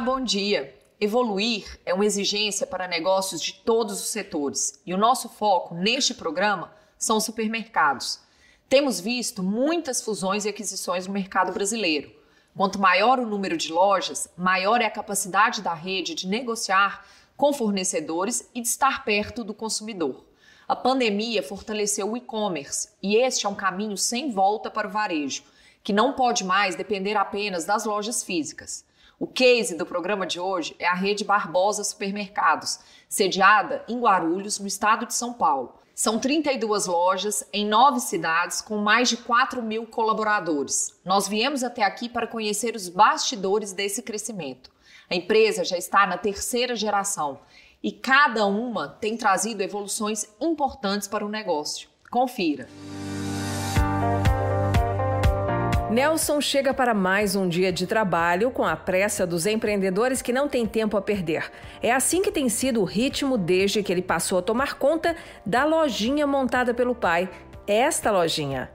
Bom dia. Evoluir é uma exigência para negócios de todos os setores e o nosso foco neste programa são os supermercados. Temos visto muitas fusões e aquisições no mercado brasileiro. Quanto maior o número de lojas, maior é a capacidade da rede de negociar com fornecedores e de estar perto do consumidor. A pandemia fortaleceu o e-commerce e este é um caminho sem volta para o varejo, que não pode mais depender apenas das lojas físicas. O case do programa de hoje é a rede Barbosa Supermercados, sediada em Guarulhos, no estado de São Paulo. São 32 lojas em nove cidades com mais de 4 mil colaboradores. Nós viemos até aqui para conhecer os bastidores desse crescimento. A empresa já está na terceira geração e cada uma tem trazido evoluções importantes para o negócio. Confira. Nelson chega para mais um dia de trabalho com a pressa dos empreendedores que não têm tempo a perder. É assim que tem sido o ritmo desde que ele passou a tomar conta da lojinha montada pelo pai. Esta lojinha.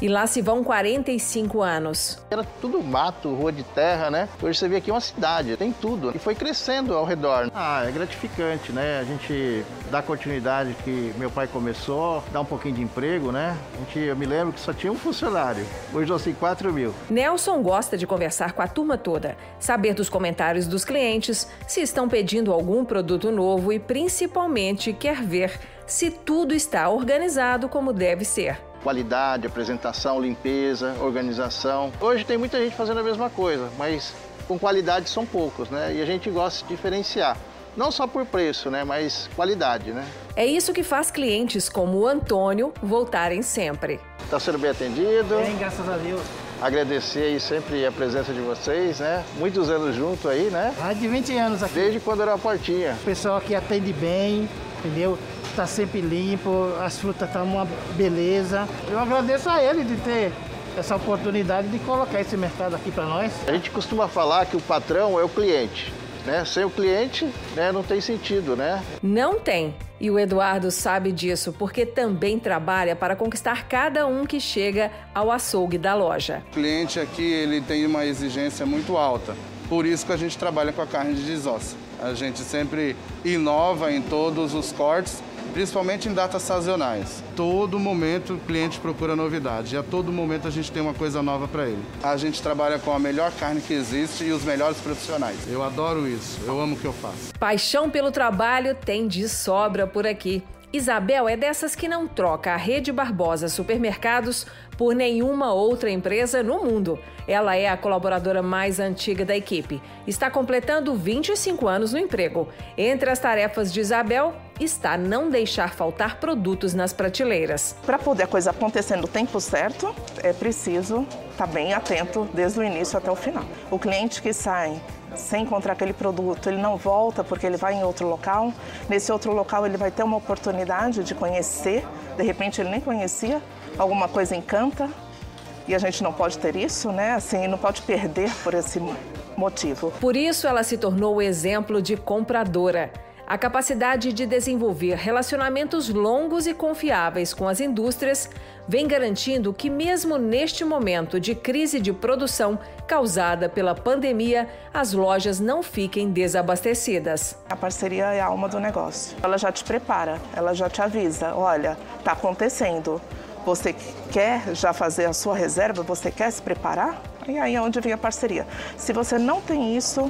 E lá se vão 45 anos. Era tudo mato, rua de terra, né? Hoje você vê aqui uma cidade, tem tudo. E foi crescendo ao redor. Ah, é gratificante, né? A gente dá continuidade que meu pai começou, dá um pouquinho de emprego, né? A gente, eu me lembro que só tinha um funcionário. Hoje eu sei 4 mil. Nelson gosta de conversar com a turma toda, saber dos comentários dos clientes, se estão pedindo algum produto novo e principalmente quer ver se tudo está organizado como deve ser qualidade, apresentação, limpeza, organização. Hoje tem muita gente fazendo a mesma coisa, mas com qualidade são poucos, né? E a gente gosta de diferenciar. Não só por preço, né, mas qualidade, né? É isso que faz clientes como o Antônio voltarem sempre. Está sendo bem atendido. Bem, graças a Deus. Agradecer aí sempre a presença de vocês, né? Muitos anos junto aí, né? Mais de 20 anos aqui. Desde quando era a portinha. O pessoal aqui atende bem, entendeu? Está sempre limpo, as frutas estão uma beleza. Eu agradeço a ele de ter essa oportunidade de colocar esse mercado aqui para nós. A gente costuma falar que o patrão é o cliente. Né? Sem o cliente, né, não tem sentido, né? Não tem. E o Eduardo sabe disso porque também trabalha para conquistar cada um que chega ao açougue da loja. O cliente aqui ele tem uma exigência muito alta. Por isso que a gente trabalha com a carne de desossa. A gente sempre inova em todos os cortes principalmente em datas sazonais. Todo momento o cliente procura novidade e a todo momento a gente tem uma coisa nova para ele. A gente trabalha com a melhor carne que existe e os melhores profissionais. Eu adoro isso, eu amo o que eu faço. Paixão pelo trabalho tem de sobra por aqui. Isabel é dessas que não troca a Rede Barbosa Supermercados por nenhuma outra empresa no mundo. Ela é a colaboradora mais antiga da equipe. Está completando 25 anos no emprego. Entre as tarefas de Isabel está não deixar faltar produtos nas prateleiras. Para poder a coisa acontecer no tempo certo, é preciso estar bem atento desde o início até o final. O cliente que sai sem encontrar aquele produto, ele não volta porque ele vai em outro local. Nesse outro local ele vai ter uma oportunidade de conhecer, de repente ele nem conhecia, alguma coisa encanta. E a gente não pode ter isso, né? Assim, não pode perder por esse motivo. Por isso ela se tornou o exemplo de compradora. A capacidade de desenvolver relacionamentos longos e confiáveis com as indústrias vem garantindo que, mesmo neste momento de crise de produção causada pela pandemia, as lojas não fiquem desabastecidas. A parceria é a alma do negócio. Ela já te prepara, ela já te avisa: olha, está acontecendo. Você quer já fazer a sua reserva? Você quer se preparar? E aí é onde vem a parceria. Se você não tem isso,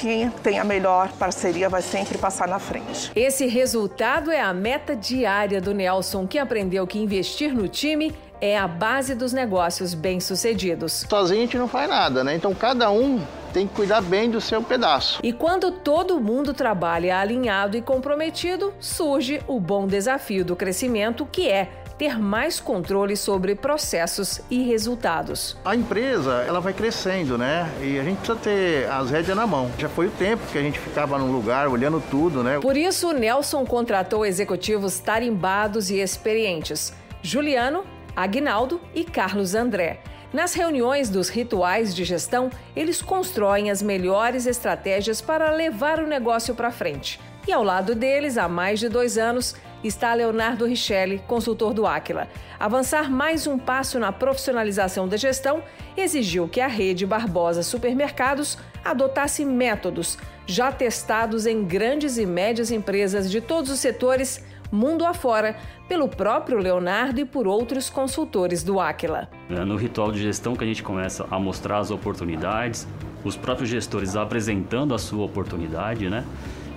quem tem a melhor parceria vai sempre passar na frente. Esse resultado é a meta diária do Nelson, que aprendeu que investir no time é a base dos negócios bem-sucedidos. Sozinho a gente não faz nada, né? Então cada um tem que cuidar bem do seu pedaço. E quando todo mundo trabalha alinhado e comprometido, surge o bom desafio do crescimento, que é ter mais controle sobre processos e resultados. A empresa, ela vai crescendo, né? E a gente precisa ter as rédeas na mão. Já foi o tempo que a gente ficava num lugar olhando tudo, né? Por isso, Nelson contratou executivos tarimbados e experientes. Juliano, Agnaldo e Carlos André. Nas reuniões dos rituais de gestão, eles constroem as melhores estratégias para levar o negócio para frente. E ao lado deles, há mais de dois anos, está Leonardo Richelli, consultor do Aquila. Avançar mais um passo na profissionalização da gestão exigiu que a rede Barbosa Supermercados adotasse métodos já testados em grandes e médias empresas de todos os setores, mundo afora, pelo próprio Leonardo e por outros consultores do Aquila. É no ritual de gestão que a gente começa a mostrar as oportunidades, os próprios gestores apresentando a sua oportunidade, né?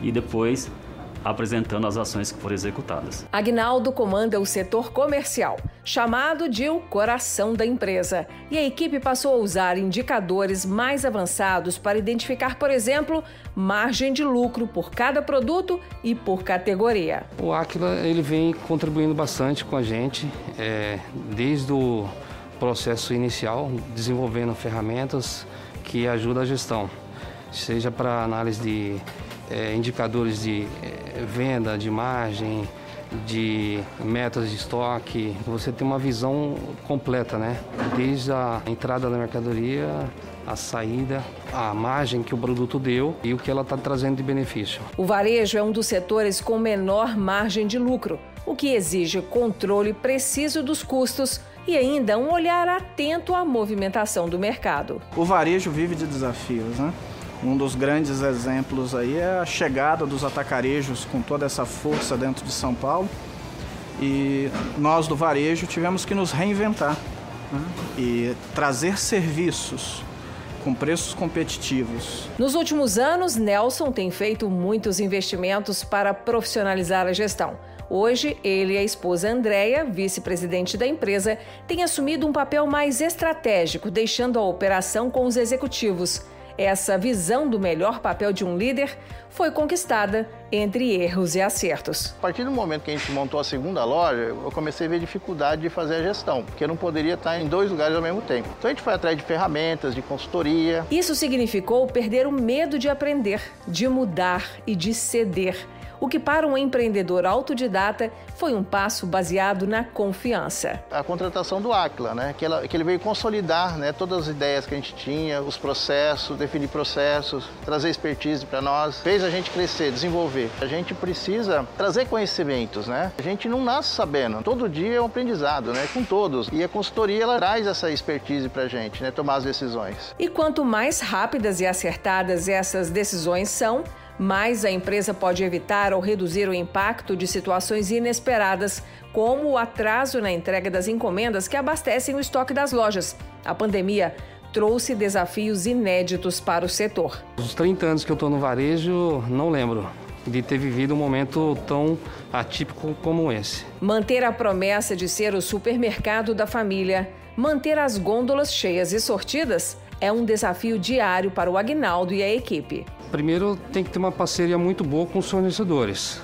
E depois apresentando as ações que foram executadas. Agnaldo comanda o setor comercial, chamado de o coração da empresa, e a equipe passou a usar indicadores mais avançados para identificar, por exemplo, margem de lucro por cada produto e por categoria. O Aquila ele vem contribuindo bastante com a gente, é, desde o processo inicial, desenvolvendo ferramentas que ajudam a gestão, seja para análise de é, indicadores de é, venda, de margem, de metas de estoque. Você tem uma visão completa, né? Desde a entrada da mercadoria, a saída, a margem que o produto deu e o que ela está trazendo de benefício. O varejo é um dos setores com menor margem de lucro, o que exige controle preciso dos custos e ainda um olhar atento à movimentação do mercado. O varejo vive de desafios, né? Um dos grandes exemplos aí é a chegada dos atacarejos com toda essa força dentro de São Paulo. E nós do varejo tivemos que nos reinventar né? e trazer serviços com preços competitivos. Nos últimos anos, Nelson tem feito muitos investimentos para profissionalizar a gestão. Hoje, ele e a esposa Andréia, vice-presidente da empresa, têm assumido um papel mais estratégico, deixando a operação com os executivos. Essa visão do melhor papel de um líder foi conquistada entre erros e acertos. A partir do momento que a gente montou a segunda loja, eu comecei a ver dificuldade de fazer a gestão, porque eu não poderia estar em dois lugares ao mesmo tempo. Então a gente foi atrás de ferramentas, de consultoria. Isso significou perder o medo de aprender, de mudar e de ceder o que para um empreendedor autodidata foi um passo baseado na confiança. A contratação do Aquila, né? que, ela, que ele veio consolidar né, todas as ideias que a gente tinha, os processos, definir processos, trazer expertise para nós, fez a gente crescer, desenvolver. A gente precisa trazer conhecimentos, né? A gente não nasce sabendo, todo dia é um aprendizado, né? Com todos. E a consultoria ela traz essa expertise para a gente, né? Tomar as decisões. E quanto mais rápidas e acertadas essas decisões são, mais a empresa pode evitar ou reduzir o impacto de situações inesperadas, como o atraso na entrega das encomendas que abastecem o estoque das lojas. A pandemia trouxe desafios inéditos para o setor. Os 30 anos que eu estou no varejo, não lembro de ter vivido um momento tão atípico como esse. Manter a promessa de ser o supermercado da família, manter as gôndolas cheias e sortidas é um desafio diário para o Agnaldo e a equipe. Primeiro, tem que ter uma parceria muito boa com os fornecedores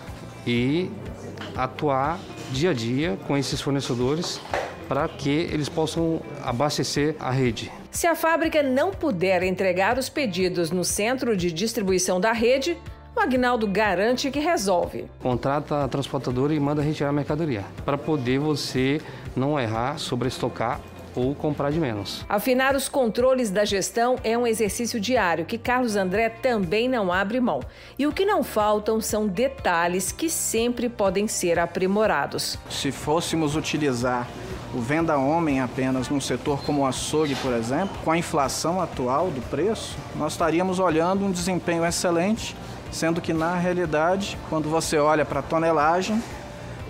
e atuar dia a dia com esses fornecedores para que eles possam abastecer a rede. Se a fábrica não puder entregar os pedidos no centro de distribuição da rede, o Agnaldo garante que resolve. Contrata a transportadora e manda retirar a mercadoria, para poder você não errar, sobreestocar ou comprar de menos. Afinar os controles da gestão é um exercício diário que Carlos André também não abre mão. E o que não faltam são detalhes que sempre podem ser aprimorados. Se fôssemos utilizar o venda homem apenas num setor como o açougue, por exemplo, com a inflação atual do preço, nós estaríamos olhando um desempenho excelente, sendo que na realidade, quando você olha para a tonelagem,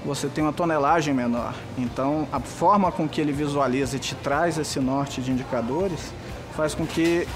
você tem uma tonelagem menor. Então, a forma com que ele visualiza e te traz esse norte de indicadores faz com que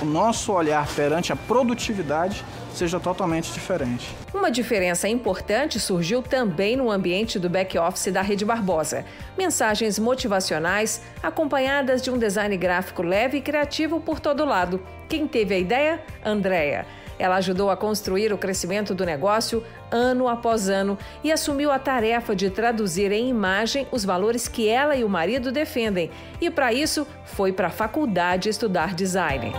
o nosso olhar perante a produtividade seja totalmente diferente. Uma diferença importante surgiu também no ambiente do back-office da Rede Barbosa. Mensagens motivacionais acompanhadas de um design gráfico leve e criativo por todo lado. Quem teve a ideia? Andréia. Ela ajudou a construir o crescimento do negócio ano após ano e assumiu a tarefa de traduzir em imagem os valores que ela e o marido defendem. E para isso, foi para a faculdade estudar design.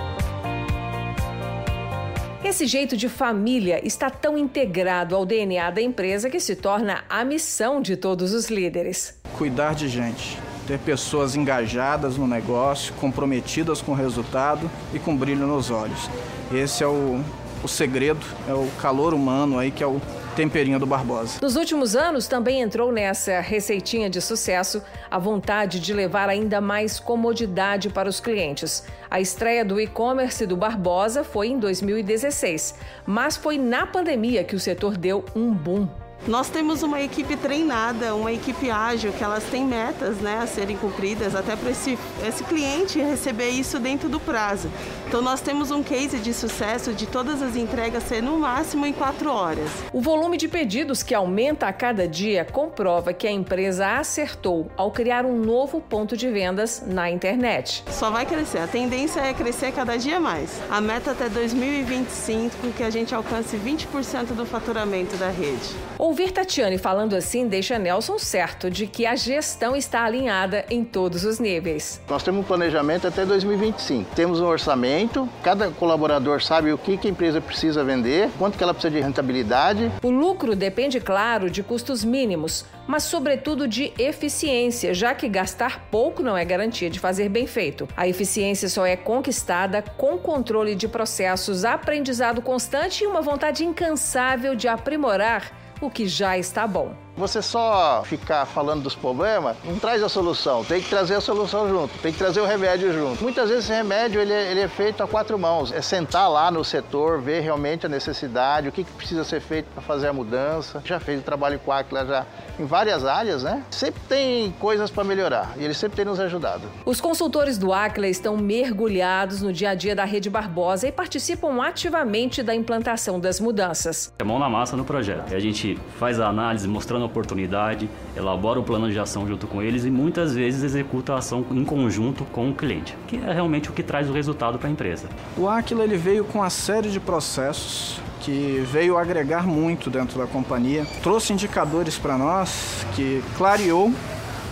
Esse jeito de família está tão integrado ao DNA da empresa que se torna a missão de todos os líderes. Cuidar de gente, ter pessoas engajadas no negócio, comprometidas com o resultado e com brilho nos olhos. Esse é o, o segredo, é o calor humano aí que é o temperinho do Barbosa. Nos últimos anos, também entrou nessa receitinha de sucesso a vontade de levar ainda mais comodidade para os clientes. A estreia do e-commerce do Barbosa foi em 2016, mas foi na pandemia que o setor deu um boom. Nós temos uma equipe treinada, uma equipe ágil, que elas têm metas né, a serem cumpridas, até para esse, esse cliente receber isso dentro do prazo. Então, nós temos um case de sucesso de todas as entregas ser no máximo em quatro horas. O volume de pedidos que aumenta a cada dia comprova que a empresa acertou ao criar um novo ponto de vendas na internet. Só vai crescer, a tendência é crescer cada dia mais. A meta até 2025 é que a gente alcance 20% do faturamento da rede. Ouvir Tatiane falando assim deixa Nelson certo de que a gestão está alinhada em todos os níveis. Nós temos um planejamento até 2025. Temos um orçamento, cada colaborador sabe o que, que a empresa precisa vender, quanto que ela precisa de rentabilidade. O lucro depende, claro, de custos mínimos, mas sobretudo de eficiência, já que gastar pouco não é garantia de fazer bem feito. A eficiência só é conquistada com controle de processos, aprendizado constante e uma vontade incansável de aprimorar o que já está bom. Você só ficar falando dos problemas não traz a solução. Tem que trazer a solução junto, tem que trazer o remédio junto. Muitas vezes esse remédio ele é, ele é feito a quatro mãos. É sentar lá no setor, ver realmente a necessidade, o que, que precisa ser feito para fazer a mudança. Já fez o trabalho com a Aquila já em várias áreas, né? Sempre tem coisas para melhorar e ele sempre tem nos ajudado. Os consultores do Aquila estão mergulhados no dia a dia da Rede Barbosa e participam ativamente da implantação das mudanças. É mão na massa no projeto. A gente faz a análise mostrando oportunidade, elabora o plano de ação junto com eles e muitas vezes executa a ação em conjunto com o cliente, que é realmente o que traz o resultado para a empresa. O Aquila ele veio com uma série de processos que veio agregar muito dentro da companhia, trouxe indicadores para nós que clareou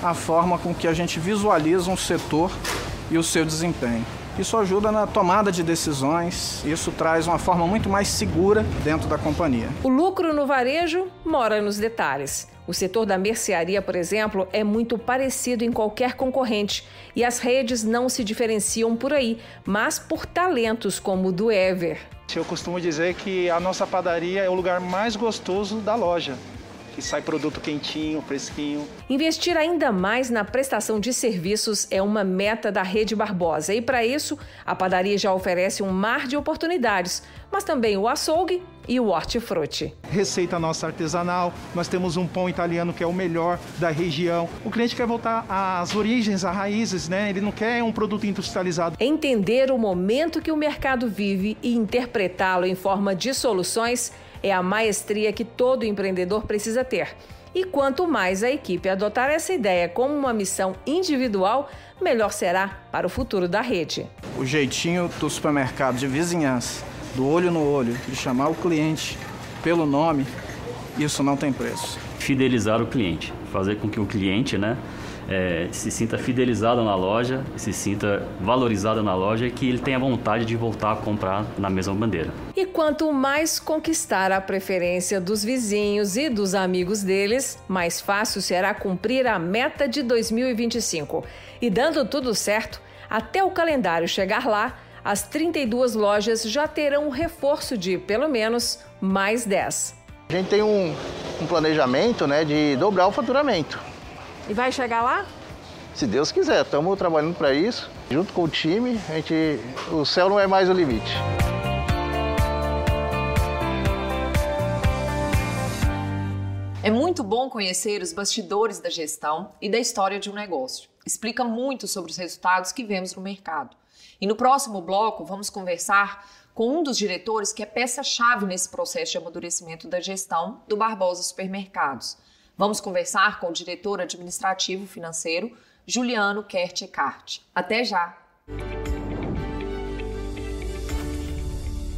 a forma com que a gente visualiza um setor e o seu desempenho. Isso ajuda na tomada de decisões, isso traz uma forma muito mais segura dentro da companhia. O lucro no varejo mora nos detalhes. O setor da mercearia, por exemplo, é muito parecido em qualquer concorrente e as redes não se diferenciam por aí, mas por talentos como o do Ever. Eu costumo dizer que a nossa padaria é o lugar mais gostoso da loja que sai produto quentinho, fresquinho. Investir ainda mais na prestação de serviços é uma meta da Rede Barbosa e para isso a padaria já oferece um mar de oportunidades, mas também o açougue e o hortifruti. Receita nossa artesanal, nós temos um pão italiano que é o melhor da região. O cliente quer voltar às origens, às raízes, né? Ele não quer um produto industrializado. Entender o momento que o mercado vive e interpretá-lo em forma de soluções é a maestria que todo empreendedor precisa ter. E quanto mais a equipe adotar essa ideia como uma missão individual, melhor será para o futuro da rede. O jeitinho do supermercado de vizinhança, do olho no olho, de chamar o cliente pelo nome, isso não tem preço. Fidelizar o cliente, fazer com que o cliente, né, é, se sinta fidelizado na loja, se sinta valorizado na loja e que ele tenha vontade de voltar a comprar na mesma bandeira. E quanto mais conquistar a preferência dos vizinhos e dos amigos deles, mais fácil será cumprir a meta de 2025. E dando tudo certo, até o calendário chegar lá, as 32 lojas já terão um reforço de, pelo menos, mais 10. A gente tem um, um planejamento né, de dobrar o faturamento. E vai chegar lá? Se Deus quiser, estamos trabalhando para isso. Junto com o time, a gente, o céu não é mais o limite. É muito bom conhecer os bastidores da gestão e da história de um negócio. Explica muito sobre os resultados que vemos no mercado. E no próximo bloco, vamos conversar com um dos diretores que é peça-chave nesse processo de amadurecimento da gestão do Barbosa Supermercados. Vamos conversar com o diretor administrativo financeiro, Juliano Kertecart. Até já!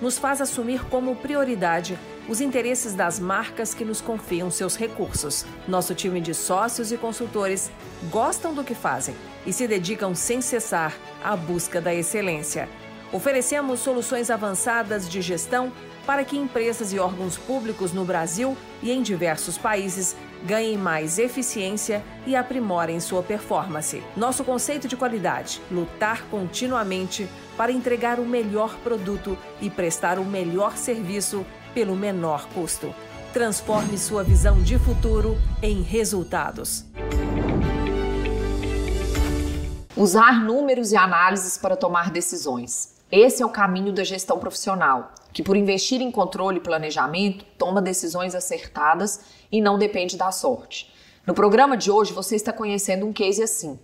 nos faz assumir como prioridade os interesses das marcas que nos confiam seus recursos. Nosso time de sócios e consultores gostam do que fazem e se dedicam sem cessar à busca da excelência. Oferecemos soluções avançadas de gestão para que empresas e órgãos públicos no Brasil e em diversos países ganhem mais eficiência e aprimorem sua performance. Nosso conceito de qualidade: lutar continuamente para entregar o melhor produto e prestar o melhor serviço pelo menor custo. Transforme sua visão de futuro em resultados. Usar números e análises para tomar decisões. Esse é o caminho da gestão profissional, que por investir em controle e planejamento, toma decisões acertadas e não depende da sorte. No programa de hoje você está conhecendo um case assim.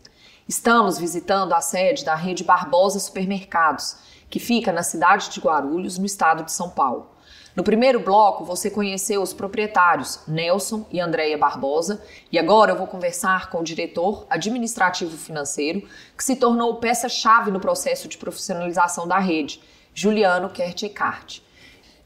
Estamos visitando a sede da rede Barbosa Supermercados, que fica na cidade de Guarulhos, no estado de São Paulo. No primeiro bloco, você conheceu os proprietários, Nelson e Andréia Barbosa, e agora eu vou conversar com o diretor administrativo financeiro, que se tornou peça-chave no processo de profissionalização da rede, Juliano Kertekart.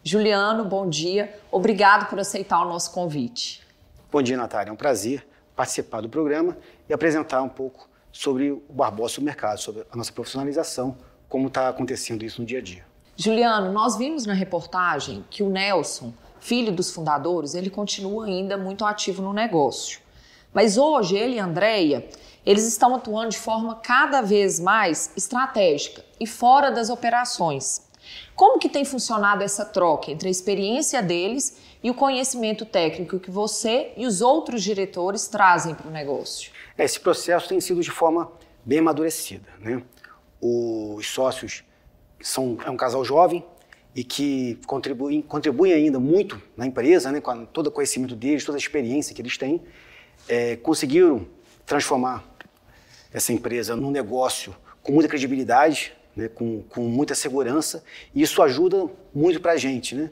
Juliano, bom dia. Obrigado por aceitar o nosso convite. Bom dia, Natália. É um prazer participar do programa e apresentar um pouco sobre o Barbosa Mercado, sobre a nossa profissionalização, como está acontecendo isso no dia a dia. Juliano, nós vimos na reportagem que o Nelson, filho dos fundadores, ele continua ainda muito ativo no negócio. Mas hoje ele e a Andrea, eles estão atuando de forma cada vez mais estratégica e fora das operações. Como que tem funcionado essa troca entre a experiência deles e o conhecimento técnico que você e os outros diretores trazem para o negócio? Esse processo tem sido de forma bem amadurecida. Né? Os sócios são, é um casal jovem e que contribuem, contribuem ainda muito na empresa, né, com todo o conhecimento deles, toda a experiência que eles têm, é, conseguiram transformar essa empresa num negócio com muita credibilidade, né, com, com muita segurança, e isso ajuda muito para a gente. Né?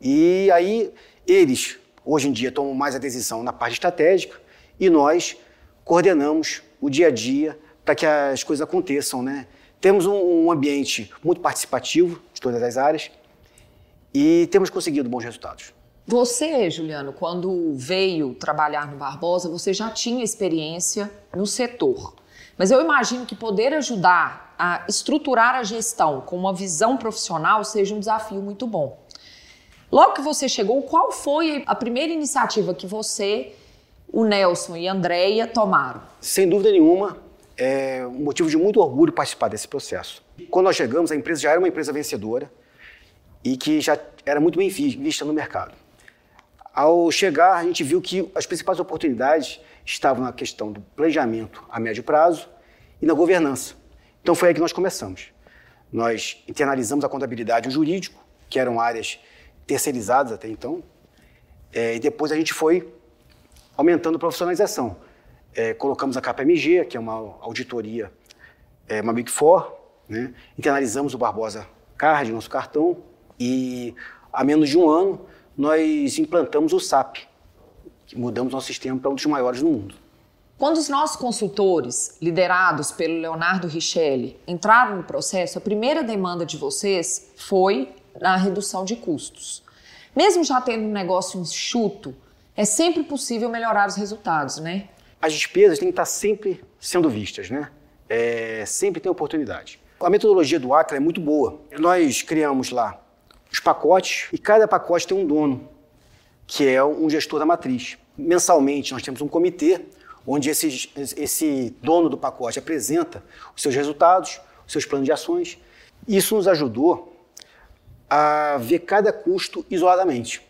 E aí eles, hoje em dia, tomam mais a decisão na parte estratégica e nós coordenamos o dia a dia para que as coisas aconteçam, né? Temos um, um ambiente muito participativo de todas as áreas e temos conseguido bons resultados. Você, Juliano, quando veio trabalhar no Barbosa, você já tinha experiência no setor. Mas eu imagino que poder ajudar a estruturar a gestão com uma visão profissional seja um desafio muito bom. Logo que você chegou, qual foi a primeira iniciativa que você, o Nelson e a Andrea tomaram? Sem dúvida nenhuma, é um motivo de muito orgulho participar desse processo. Quando nós chegamos, a empresa já era uma empresa vencedora e que já era muito bem vista no mercado. Ao chegar, a gente viu que as principais oportunidades estavam na questão do planejamento a médio prazo e na governança. Então foi aí que nós começamos. Nós internalizamos a contabilidade e o jurídico, que eram áreas terceirizadas até então, é, e depois a gente foi aumentando a profissionalização. É, colocamos a KPMG, que é uma auditoria, é, uma Big Four, né? internalizamos o Barbosa Card, nosso cartão, e há menos de um ano nós implantamos o SAP, mudamos nosso sistema para um dos maiores do mundo. Quando os nossos consultores, liderados pelo Leonardo Richelli, entraram no processo, a primeira demanda de vocês foi na redução de custos. Mesmo já tendo um negócio enxuto, é sempre possível melhorar os resultados, né? as despesas têm que estar sempre sendo vistas, né? É, sempre tem oportunidade. A metodologia do Acre é muito boa. Nós criamos lá os pacotes e cada pacote tem um dono, que é um gestor da matriz. Mensalmente nós temos um comitê onde esse, esse dono do pacote apresenta os seus resultados, os seus planos de ações. Isso nos ajudou a ver cada custo isoladamente.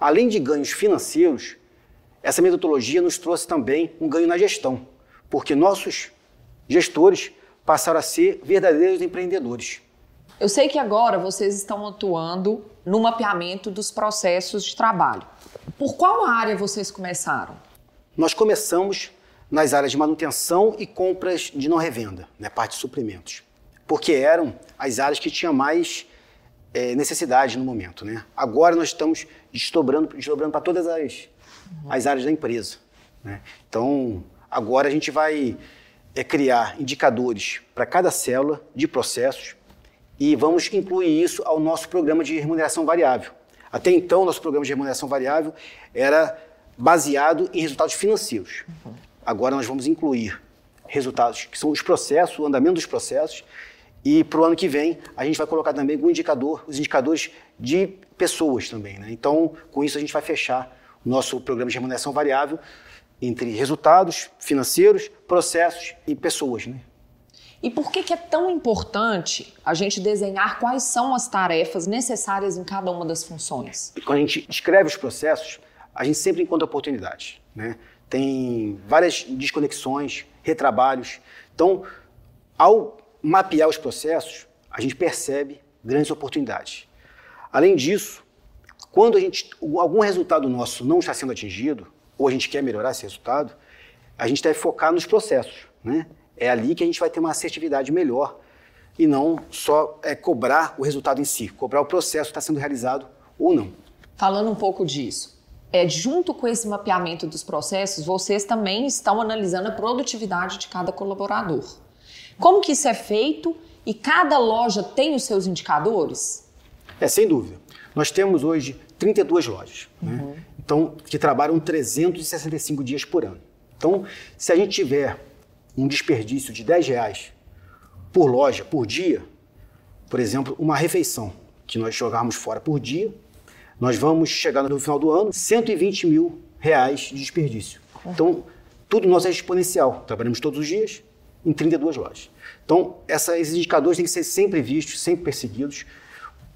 Além de ganhos financeiros, essa metodologia nos trouxe também um ganho na gestão, porque nossos gestores passaram a ser verdadeiros empreendedores. Eu sei que agora vocês estão atuando no mapeamento dos processos de trabalho. Por qual área vocês começaram? Nós começamos nas áreas de manutenção e compras de não revenda, né, parte de suprimentos, porque eram as áreas que tinham mais é, necessidade no momento. Né? Agora nós estamos desdobrando, desdobrando para todas as as áreas da empresa. Né? Então, agora a gente vai é, criar indicadores para cada célula de processos e vamos incluir isso ao nosso programa de remuneração variável. Até então, nosso programa de remuneração variável era baseado em resultados financeiros. Agora nós vamos incluir resultados que são os processos, o andamento dos processos, e para o ano que vem a gente vai colocar também indicador, os indicadores de pessoas também. Né? Então, com isso a gente vai fechar o nosso programa de remuneração variável entre resultados financeiros, processos e pessoas. Né? E por que, que é tão importante a gente desenhar quais são as tarefas necessárias em cada uma das funções? Quando a gente escreve os processos, a gente sempre encontra oportunidades. Né? Tem várias desconexões, retrabalhos. Então, ao mapear os processos, a gente percebe grandes oportunidades. Além disso, quando a gente, algum resultado nosso não está sendo atingido, ou a gente quer melhorar esse resultado, a gente deve focar nos processos. Né? É ali que a gente vai ter uma assertividade melhor e não só é, cobrar o resultado em si, cobrar o processo que está sendo realizado ou não. Falando um pouco disso, é, junto com esse mapeamento dos processos, vocês também estão analisando a produtividade de cada colaborador. Como que isso é feito e cada loja tem os seus indicadores? É, sem dúvida. Nós temos hoje 32 lojas, né? uhum. né? então, que trabalham 365 dias por ano. Então, se a gente tiver um desperdício de 10 reais por loja, por dia, por exemplo, uma refeição que nós jogarmos fora por dia, nós vamos chegar no final do ano 120 mil reais de desperdício. Então, tudo nosso é exponencial. Trabalhamos todos os dias em 32 lojas. Então, essa, esses indicadores têm que ser sempre vistos, sempre perseguidos,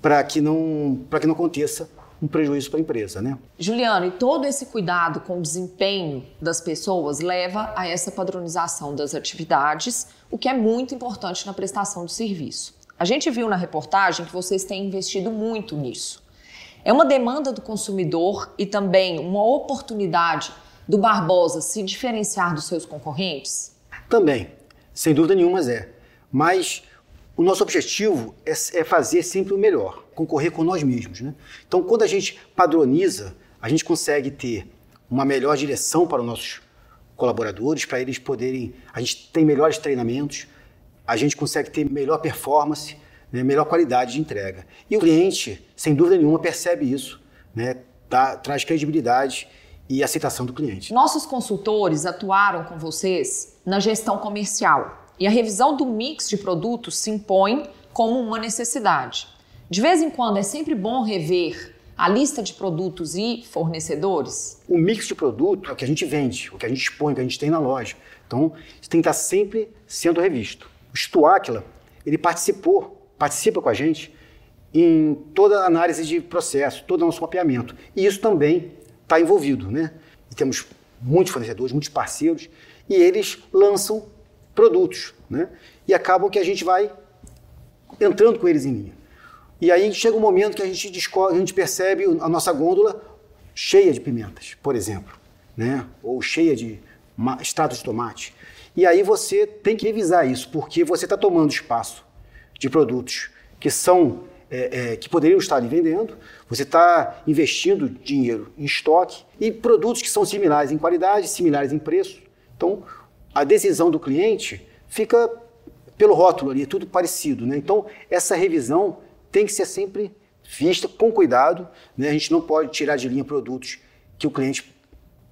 para que, não, que não aconteça um prejuízo para a empresa, né? Juliano, e todo esse cuidado com o desempenho das pessoas leva a essa padronização das atividades, o que é muito importante na prestação de serviço. A gente viu na reportagem que vocês têm investido muito nisso. É uma demanda do consumidor e também uma oportunidade do Barbosa se diferenciar dos seus concorrentes? Também, sem dúvida nenhuma é. Mas o nosso objetivo é, é fazer sempre o melhor, concorrer com nós mesmos. Né? Então, quando a gente padroniza, a gente consegue ter uma melhor direção para os nossos colaboradores, para eles poderem. A gente tem melhores treinamentos, a gente consegue ter melhor performance, né, melhor qualidade de entrega. E o cliente, sem dúvida nenhuma, percebe isso, né, dá, traz credibilidade e aceitação do cliente. Nossos consultores atuaram com vocês na gestão comercial e a revisão do mix de produtos se impõe como uma necessidade. De vez em quando é sempre bom rever a lista de produtos e fornecedores? O mix de produto é o que a gente vende, o que a gente expõe, o que a gente tem na loja. Então, isso tem que estar sempre sendo revisto. O Stuáquila, ele participou, participa com a gente em toda a análise de processo, todo o nosso mapeamento. E isso também está envolvido, né? E temos muitos fornecedores, muitos parceiros, e eles lançam produtos, né? E acabam que a gente vai entrando com eles em linha. E aí chega um momento que a gente descobre, a gente percebe a nossa gôndola cheia de pimentas, por exemplo, né? Ou cheia de extrato de tomate. E aí você tem que revisar isso, porque você está tomando espaço de produtos que são é, é, que poderiam estar ali vendendo, você está investindo dinheiro em estoque e produtos que são similares em qualidade, similares em preço. Então, a decisão do cliente fica pelo rótulo ali, é tudo parecido. Né? Então, essa revisão tem que ser sempre vista com cuidado. Né? A gente não pode tirar de linha produtos que o cliente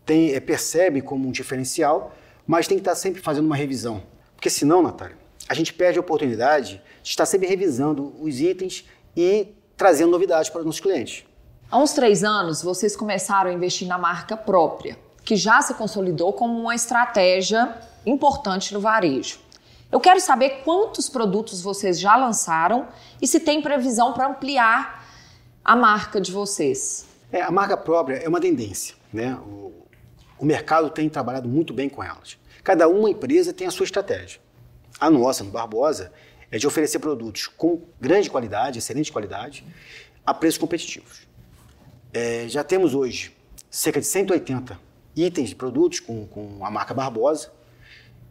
tem, é, percebe como um diferencial, mas tem que estar sempre fazendo uma revisão. Porque senão, Natália, a gente perde a oportunidade de estar sempre revisando os itens e trazendo novidades para os nossos clientes. Há uns três anos, vocês começaram a investir na marca própria, que já se consolidou como uma estratégia importante no varejo. Eu quero saber quantos produtos vocês já lançaram e se tem previsão para ampliar a marca de vocês. É, a marca própria é uma tendência, né? O, o mercado tem trabalhado muito bem com elas. Cada uma empresa tem a sua estratégia. A nossa, no Barbosa, é de oferecer produtos com grande qualidade, excelente qualidade, a preços competitivos. É, já temos hoje cerca de 180 itens de produtos com, com a marca Barbosa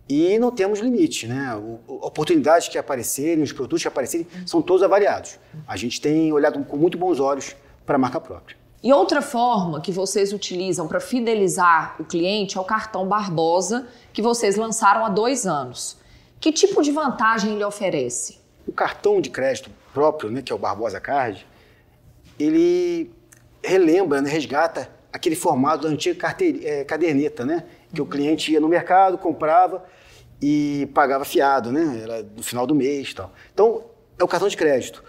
e não temos limite, né? O, oportunidades que aparecerem, os produtos que aparecerem, são todos avaliados. A gente tem olhado com muito bons olhos para a marca própria. E outra forma que vocês utilizam para fidelizar o cliente é o cartão Barbosa, que vocês lançaram há dois anos. Que tipo de vantagem ele oferece? O cartão de crédito próprio, né, que é o Barbosa Card, ele relembra, né, resgata aquele formato da antiga carteira, é, caderneta, né? Que o cliente ia no mercado, comprava e pagava fiado, né? Era no final do mês e tal. Então, é o cartão de crédito.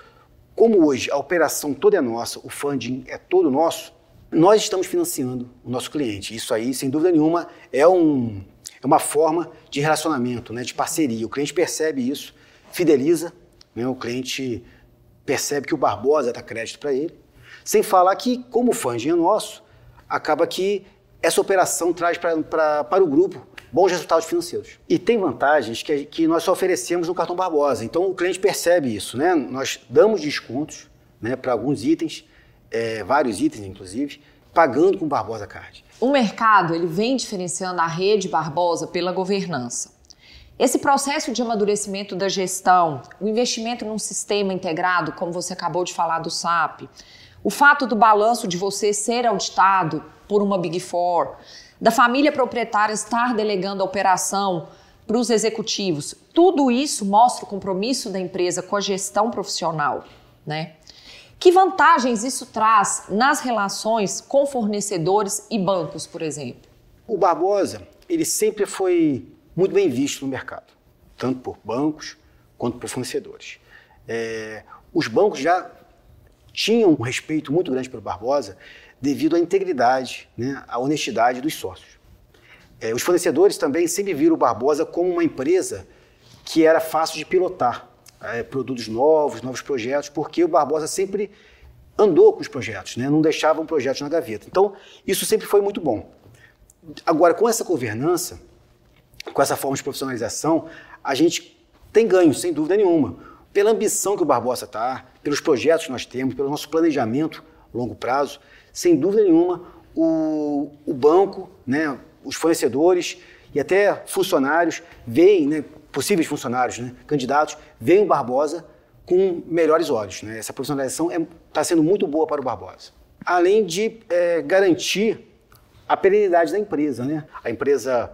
Como hoje a operação toda é nossa, o funding é todo nosso, nós estamos financiando o nosso cliente. Isso aí, sem dúvida nenhuma, é, um, é uma forma de relacionamento, né, de parceria. O cliente percebe isso, fideliza, né, o cliente percebe que o Barbosa dá crédito para ele. Sem falar que, como o funding é nosso, acaba que essa operação traz pra, pra, para o grupo bons resultados financeiros. E tem vantagens que, que nós só oferecemos no cartão Barbosa. Então o cliente percebe isso, né? Nós damos descontos né, para alguns itens, é, vários itens inclusive, pagando com Barbosa Card. O mercado ele vem diferenciando a rede Barbosa pela governança. Esse processo de amadurecimento da gestão, o investimento num sistema integrado, como você acabou de falar do SAP, o fato do balanço de você ser auditado por uma Big Four, da família proprietária estar delegando a operação para os executivos, tudo isso mostra o compromisso da empresa com a gestão profissional, né? Que vantagens isso traz nas relações com fornecedores e bancos, por exemplo? O Barbosa, ele sempre foi muito bem visto no mercado, tanto por bancos quanto por fornecedores. É, os bancos já tinham um respeito muito grande pelo Barbosa devido à integridade, né, à honestidade dos sócios. É, os fornecedores também sempre viram o Barbosa como uma empresa que era fácil de pilotar é, produtos novos, novos projetos, porque o Barbosa sempre andou com os projetos, né, não deixava um projeto na gaveta. Então, isso sempre foi muito bom. Agora, com essa governança, com essa forma de profissionalização, a gente tem ganho, sem dúvida nenhuma pela ambição que o Barbosa está, pelos projetos que nós temos, pelo nosso planejamento longo prazo, sem dúvida nenhuma, o, o banco, né, os fornecedores e até funcionários veem, né, possíveis funcionários, né, candidatos, veem o Barbosa com melhores olhos. Né? Essa profissionalização está é, tá sendo muito boa para o Barbosa. Além de é, garantir a perenidade da empresa. Né? A empresa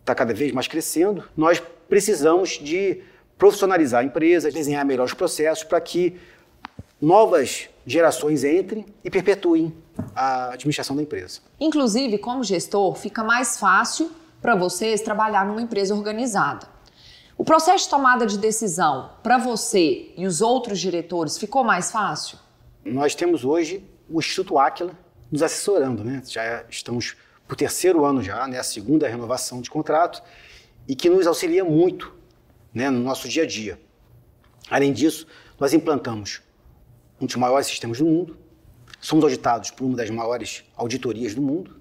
está cada vez mais crescendo, nós precisamos de profissionalizar a empresa, desenhar melhor os processos para que novas gerações entrem e perpetuem a administração da empresa. Inclusive, como gestor, fica mais fácil para vocês trabalhar numa empresa organizada. O processo de tomada de decisão para você e os outros diretores ficou mais fácil? Nós temos hoje o Instituto Aquila nos assessorando, né? Já estamos por terceiro ano já, né? A segunda renovação de contrato e que nos auxilia muito né, no nosso dia a dia. Além disso, nós implantamos um dos maiores sistemas do mundo, somos auditados por uma das maiores auditorias do mundo,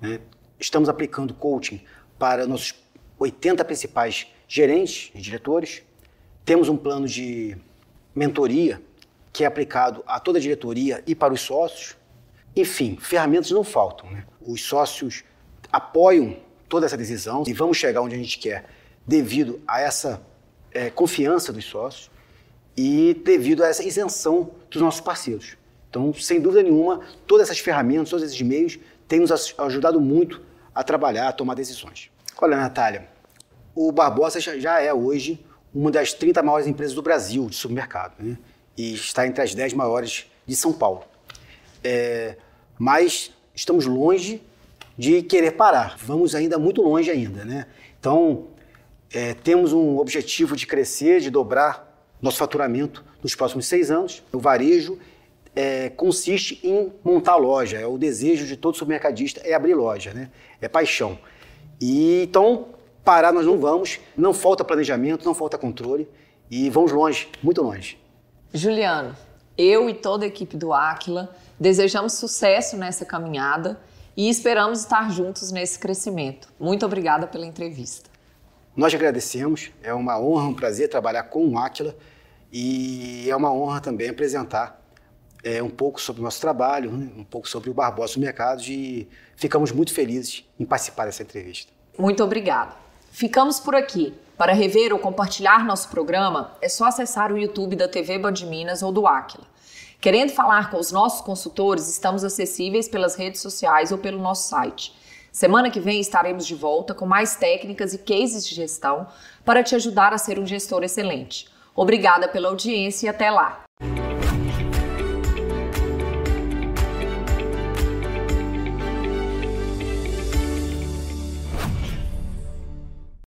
né? estamos aplicando coaching para nossos 80 principais gerentes e diretores, temos um plano de mentoria que é aplicado a toda a diretoria e para os sócios. Enfim, ferramentas não faltam. Né? Os sócios apoiam toda essa decisão e vamos chegar onde a gente quer devido a essa é, confiança dos sócios e devido a essa isenção dos nossos parceiros. Então, sem dúvida nenhuma, todas essas ferramentas, todos esses meios têm nos ajudado muito a trabalhar, a tomar decisões. Olha, Natália, o Barbosa já é hoje uma das 30 maiores empresas do Brasil de supermercado, né? e está entre as 10 maiores de São Paulo. É, mas estamos longe de querer parar, vamos ainda muito longe ainda. Né? Então, é, temos um objetivo de crescer, de dobrar nosso faturamento nos próximos seis anos. O varejo é, consiste em montar loja, é o desejo de todo supermercadista, é abrir loja, né? é paixão. E então, parar nós não vamos, não falta planejamento, não falta controle e vamos longe, muito longe. Juliano, eu e toda a equipe do Aquila desejamos sucesso nessa caminhada e esperamos estar juntos nesse crescimento. Muito obrigada pela entrevista. Nós agradecemos, é uma honra, um prazer trabalhar com o Aquila e é uma honra também apresentar é, um pouco sobre o nosso trabalho, né, um pouco sobre o Barbosa no mercado e ficamos muito felizes em participar dessa entrevista. Muito obrigada. Ficamos por aqui. Para rever ou compartilhar nosso programa, é só acessar o YouTube da TV Band Minas ou do Aquila. Querendo falar com os nossos consultores, estamos acessíveis pelas redes sociais ou pelo nosso site Semana que vem estaremos de volta com mais técnicas e cases de gestão para te ajudar a ser um gestor excelente. Obrigada pela audiência e até lá!